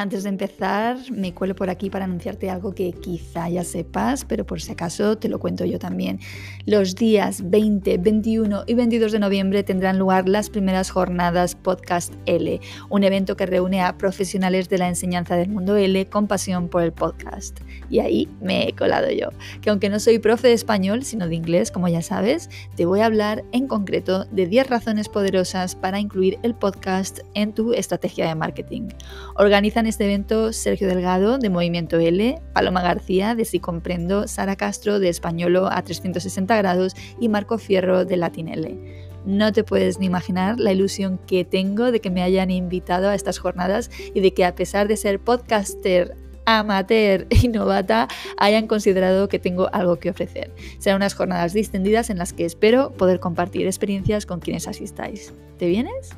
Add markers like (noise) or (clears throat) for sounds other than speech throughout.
Antes de empezar, me cuelo por aquí para anunciarte algo que quizá ya sepas, pero por si acaso te lo cuento yo también. Los días 20, 21 y 22 de noviembre tendrán lugar las primeras jornadas Podcast L, un evento que reúne a profesionales de la enseñanza del mundo L con pasión por el podcast. Y ahí me he colado yo, que aunque no soy profe de español, sino de inglés, como ya sabes, te voy a hablar en concreto de 10 razones poderosas para incluir el podcast en tu estrategia de marketing. Organizan este evento Sergio Delgado de Movimiento L, Paloma García de Si Comprendo, Sara Castro de Españolo a 360 grados y Marco Fierro de Latin L. No te puedes ni imaginar la ilusión que tengo de que me hayan invitado a estas jornadas y de que a pesar de ser podcaster amateur y novata hayan considerado que tengo algo que ofrecer. Serán unas jornadas distendidas en las que espero poder compartir experiencias con quienes asistáis. ¿Te vienes?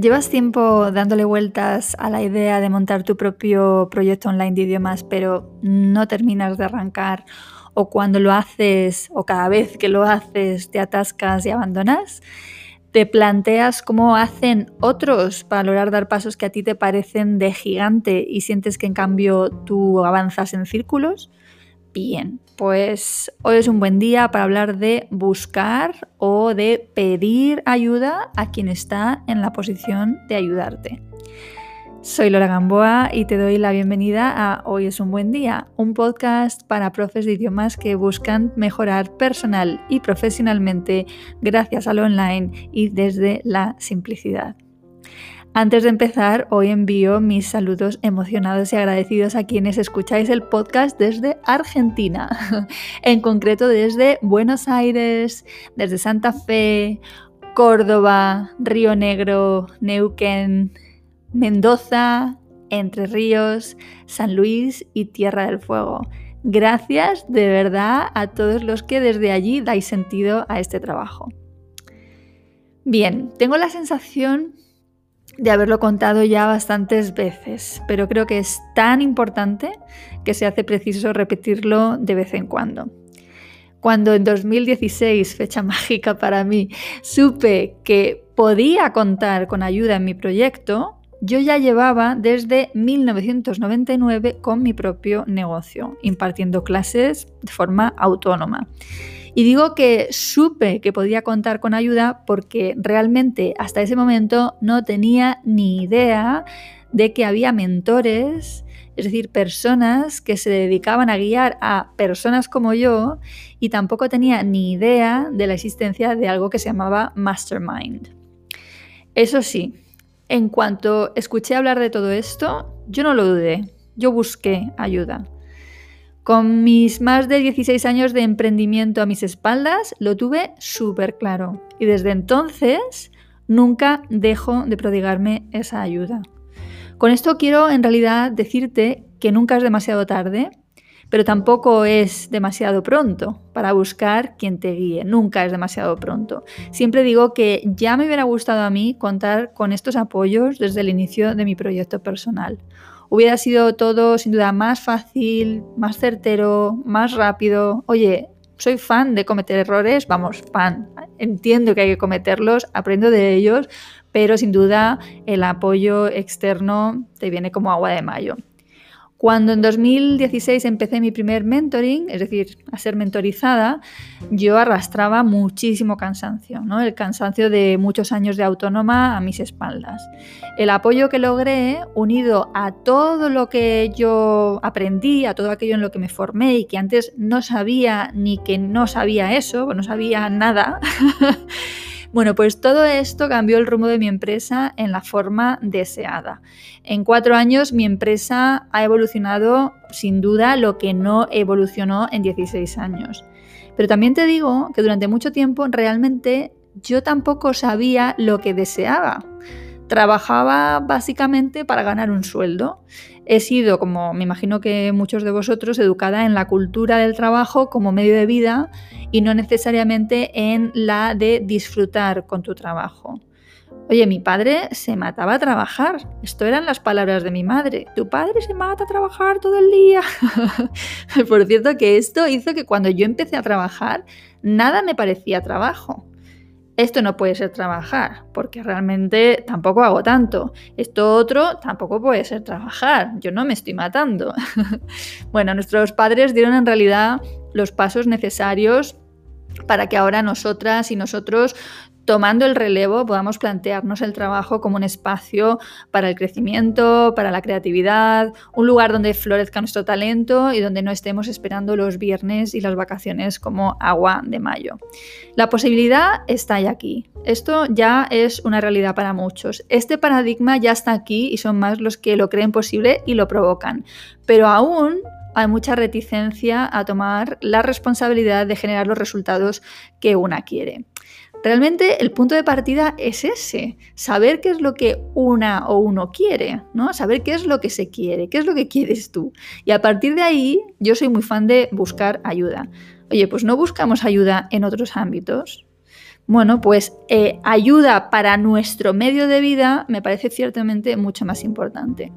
¿Llevas tiempo dándole vueltas a la idea de montar tu propio proyecto online de idiomas, pero no terminas de arrancar? ¿O cuando lo haces, o cada vez que lo haces, te atascas y abandonas? ¿Te planteas cómo hacen otros para lograr dar pasos que a ti te parecen de gigante y sientes que en cambio tú avanzas en círculos? Bien, pues hoy es un buen día para hablar de buscar o de pedir ayuda a quien está en la posición de ayudarte. Soy Laura Gamboa y te doy la bienvenida a Hoy es un buen día, un podcast para profes de idiomas que buscan mejorar personal y profesionalmente gracias a lo online y desde la simplicidad. Antes de empezar, hoy envío mis saludos emocionados y agradecidos a quienes escucháis el podcast desde Argentina, (laughs) en concreto desde Buenos Aires, desde Santa Fe, Córdoba, Río Negro, Neuquén, Mendoza, Entre Ríos, San Luis y Tierra del Fuego. Gracias de verdad a todos los que desde allí dais sentido a este trabajo. Bien, tengo la sensación de haberlo contado ya bastantes veces, pero creo que es tan importante que se hace preciso repetirlo de vez en cuando. Cuando en 2016, fecha (laughs) mágica para mí, supe que podía contar con ayuda en mi proyecto, yo ya llevaba desde 1999 con mi propio negocio, impartiendo clases de forma autónoma. Y digo que supe que podía contar con ayuda porque realmente hasta ese momento no tenía ni idea de que había mentores, es decir, personas que se dedicaban a guiar a personas como yo y tampoco tenía ni idea de la existencia de algo que se llamaba Mastermind. Eso sí, en cuanto escuché hablar de todo esto, yo no lo dudé, yo busqué ayuda. Con mis más de 16 años de emprendimiento a mis espaldas, lo tuve súper claro. Y desde entonces nunca dejo de prodigarme esa ayuda. Con esto quiero en realidad decirte que nunca es demasiado tarde, pero tampoco es demasiado pronto para buscar quien te guíe. Nunca es demasiado pronto. Siempre digo que ya me hubiera gustado a mí contar con estos apoyos desde el inicio de mi proyecto personal hubiera sido todo sin duda más fácil, más certero, más rápido. Oye, soy fan de cometer errores, vamos, fan. Entiendo que hay que cometerlos, aprendo de ellos, pero sin duda el apoyo externo te viene como agua de mayo. Cuando en 2016 empecé mi primer mentoring, es decir, a ser mentorizada, yo arrastraba muchísimo cansancio, ¿no? el cansancio de muchos años de autónoma a mis espaldas. El apoyo que logré, unido a todo lo que yo aprendí, a todo aquello en lo que me formé y que antes no sabía ni que no sabía eso, no sabía nada, (laughs) Bueno, pues todo esto cambió el rumbo de mi empresa en la forma deseada. En cuatro años mi empresa ha evolucionado sin duda lo que no evolucionó en 16 años. Pero también te digo que durante mucho tiempo realmente yo tampoco sabía lo que deseaba. Trabajaba básicamente para ganar un sueldo. He sido, como me imagino que muchos de vosotros, educada en la cultura del trabajo como medio de vida y no necesariamente en la de disfrutar con tu trabajo. Oye, mi padre se mataba a trabajar. Esto eran las palabras de mi madre. Tu padre se mata a trabajar todo el día. (laughs) Por cierto, que esto hizo que cuando yo empecé a trabajar, nada me parecía trabajo. Esto no puede ser trabajar, porque realmente tampoco hago tanto. Esto otro tampoco puede ser trabajar. Yo no me estoy matando. (laughs) bueno, nuestros padres dieron en realidad los pasos necesarios para que ahora nosotras y nosotros tomando el relevo podamos plantearnos el trabajo como un espacio para el crecimiento, para la creatividad, un lugar donde florezca nuestro talento y donde no estemos esperando los viernes y las vacaciones como agua de mayo. La posibilidad está ya aquí. Esto ya es una realidad para muchos. Este paradigma ya está aquí y son más los que lo creen posible y lo provocan. Pero aún hay mucha reticencia a tomar la responsabilidad de generar los resultados que una quiere. Realmente el punto de partida es ese, saber qué es lo que una o uno quiere, ¿no? Saber qué es lo que se quiere, qué es lo que quieres tú. Y a partir de ahí, yo soy muy fan de buscar ayuda. Oye, pues no buscamos ayuda en otros ámbitos. Bueno, pues eh, ayuda para nuestro medio de vida me parece ciertamente mucho más importante.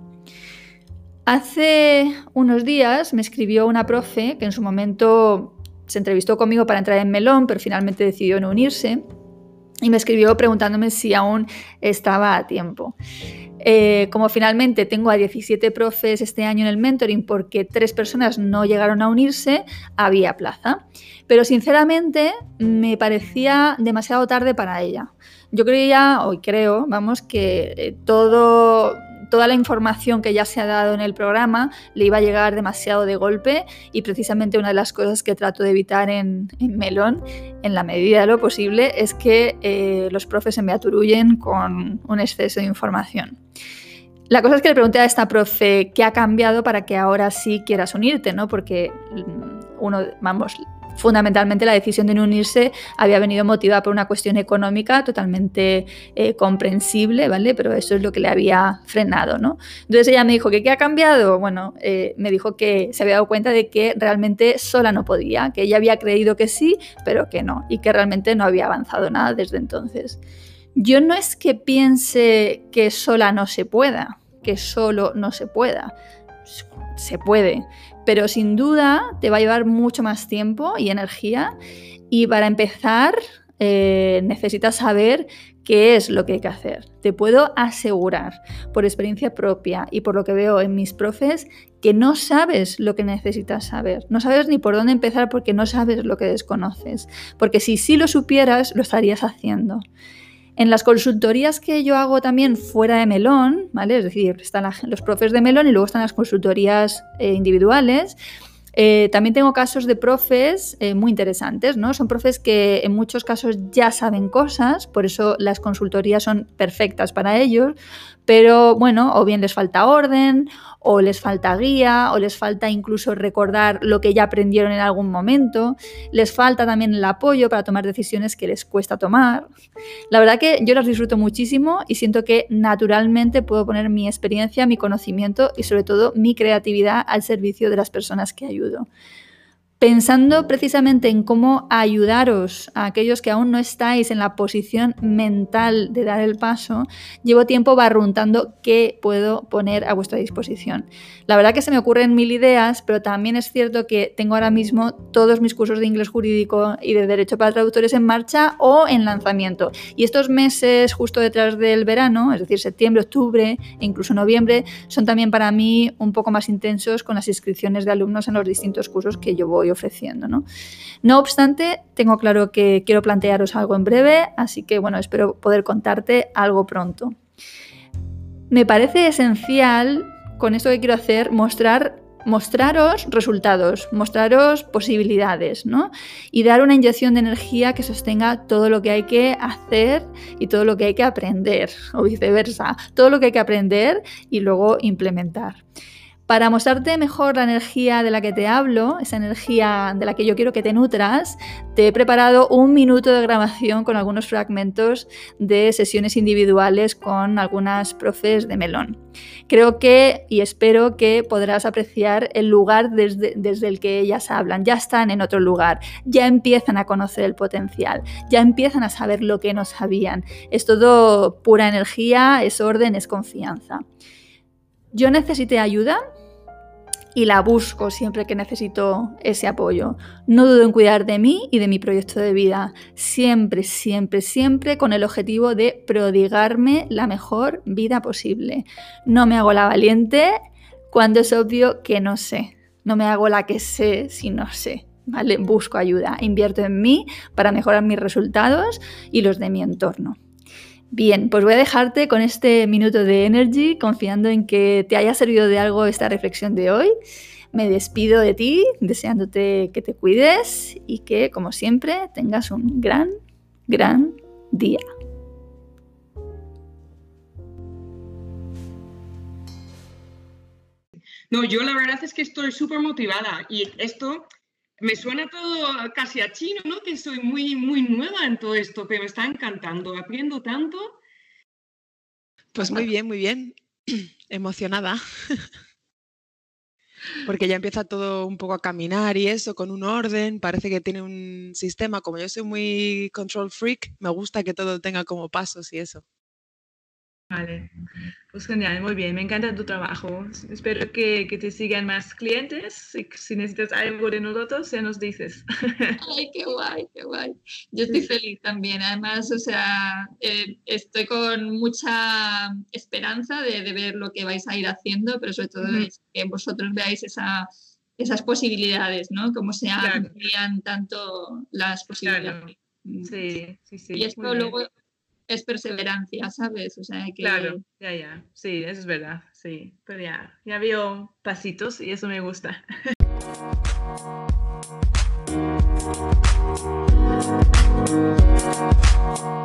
Hace unos días me escribió una profe que en su momento se entrevistó conmigo para entrar en Melón, pero finalmente decidió no unirse. Y me escribió preguntándome si aún estaba a tiempo. Eh, como finalmente tengo a 17 profes este año en el mentoring porque tres personas no llegaron a unirse, había plaza. Pero sinceramente me parecía demasiado tarde para ella. Yo creía, hoy creo, vamos, que eh, todo toda la información que ya se ha dado en el programa le iba a llegar demasiado de golpe y precisamente una de las cosas que trato de evitar en, Melón, en la medida de lo posible, es que eh, los profes se me aturullen con un exceso de información. La cosa es que le pregunté a esta profe qué ha cambiado para que ahora sí quieras unirte, ¿no? Porque mm, uno, vamos, fundamentalmente la decisión de no unirse había venido motivada por una cuestión económica totalmente eh, comprensible, ¿vale? Pero eso es lo que le había frenado, ¿no? Entonces ella me dijo que qué ha cambiado. Bueno, eh, me dijo que se había dado cuenta de que realmente sola no podía, que ella había creído que sí, pero que no, y que realmente no había avanzado nada desde entonces. Yo no es que piense que sola no se pueda, que solo no se pueda. Se puede, pero sin duda te va a llevar mucho más tiempo y energía y para empezar eh, necesitas saber qué es lo que hay que hacer. Te puedo asegurar por experiencia propia y por lo que veo en mis profes que no sabes lo que necesitas saber. No sabes ni por dónde empezar porque no sabes lo que desconoces. Porque si sí lo supieras, lo estarías haciendo. En las consultorías que yo hago también fuera de Melón, ¿vale? Es decir, están los profes de Melón y luego están las consultorías eh, individuales. Eh, también tengo casos de profes eh, muy interesantes, ¿no? Son profes que en muchos casos ya saben cosas, por eso las consultorías son perfectas para ellos, pero bueno, o bien les falta orden, o les falta guía, o les falta incluso recordar lo que ya aprendieron en algún momento, les falta también el apoyo para tomar decisiones que les cuesta tomar. La verdad que yo las disfruto muchísimo y siento que naturalmente puedo poner mi experiencia, mi conocimiento y sobre todo mi creatividad al servicio de las personas que ayudo pensando precisamente en cómo ayudaros a aquellos que aún no estáis en la posición mental de dar el paso, llevo tiempo barruntando qué puedo poner a vuestra disposición. La verdad que se me ocurren mil ideas, pero también es cierto que tengo ahora mismo todos mis cursos de inglés jurídico y de derecho para traductores en marcha o en lanzamiento. Y estos meses justo detrás del verano, es decir, septiembre, octubre e incluso noviembre, son también para mí un poco más intensos con las inscripciones de alumnos en los distintos cursos que yo voy ofreciendo. ¿no? obstante, tengo claro que quiero plantearos algo en breve, así que bueno, espero poder contarte algo pronto. Me parece esencial con esto que quiero hacer mostrar mostraros resultados, mostraros posibilidades, ¿no? Y dar una inyección de energía que sostenga todo lo que hay que hacer y todo lo que hay que aprender, o viceversa, todo lo que hay que aprender y luego implementar. Para mostrarte mejor la energía de la que te hablo, esa energía de la que yo quiero que te nutras, te he preparado un minuto de grabación con algunos fragmentos de sesiones individuales con algunas profes de melón. Creo que y espero que podrás apreciar el lugar desde, desde el que ellas hablan. Ya están en otro lugar, ya empiezan a conocer el potencial, ya empiezan a saber lo que no sabían. Es todo pura energía, es orden, es confianza. Yo necesité ayuda y la busco siempre que necesito ese apoyo. No dudo en cuidar de mí y de mi proyecto de vida, siempre, siempre, siempre con el objetivo de prodigarme la mejor vida posible. No me hago la valiente cuando es obvio que no sé. No me hago la que sé si no sé. ¿Vale? Busco ayuda, invierto en mí para mejorar mis resultados y los de mi entorno. Bien, pues voy a dejarte con este minuto de energy, confiando en que te haya servido de algo esta reflexión de hoy. Me despido de ti, deseándote que te cuides y que, como siempre, tengas un gran, gran día. No, yo la verdad es que estoy súper motivada y esto me suena todo casi a chino, ¿no? Que soy muy, muy nueva en todo esto, pero me está encantando, aprendo tanto. Pues muy bien, muy bien. (clears throat) Emocionada. (laughs) Porque ya empieza todo un poco a caminar y eso, con un orden, parece que tiene un sistema. Como yo soy muy control freak, me gusta que todo tenga como pasos y eso. Vale, pues genial, muy bien, me encanta tu trabajo. Espero que, que te sigan más clientes. y Si necesitas algo de nosotros, ya nos dices. (laughs) Ay, qué guay, qué guay. Yo estoy feliz también. Además, o sea, eh, estoy con mucha esperanza de, de, ver lo que vais a ir haciendo, pero sobre todo que vosotros veáis esa, esas posibilidades, ¿no? Cómo se amplían tanto las posibilidades. Sí, sí, sí. Y esto luego es perseverancia, ¿sabes? O sea, que... Claro, ya, ya, sí, eso es verdad, sí, pero ya, ya veo pasitos y eso me gusta. (laughs)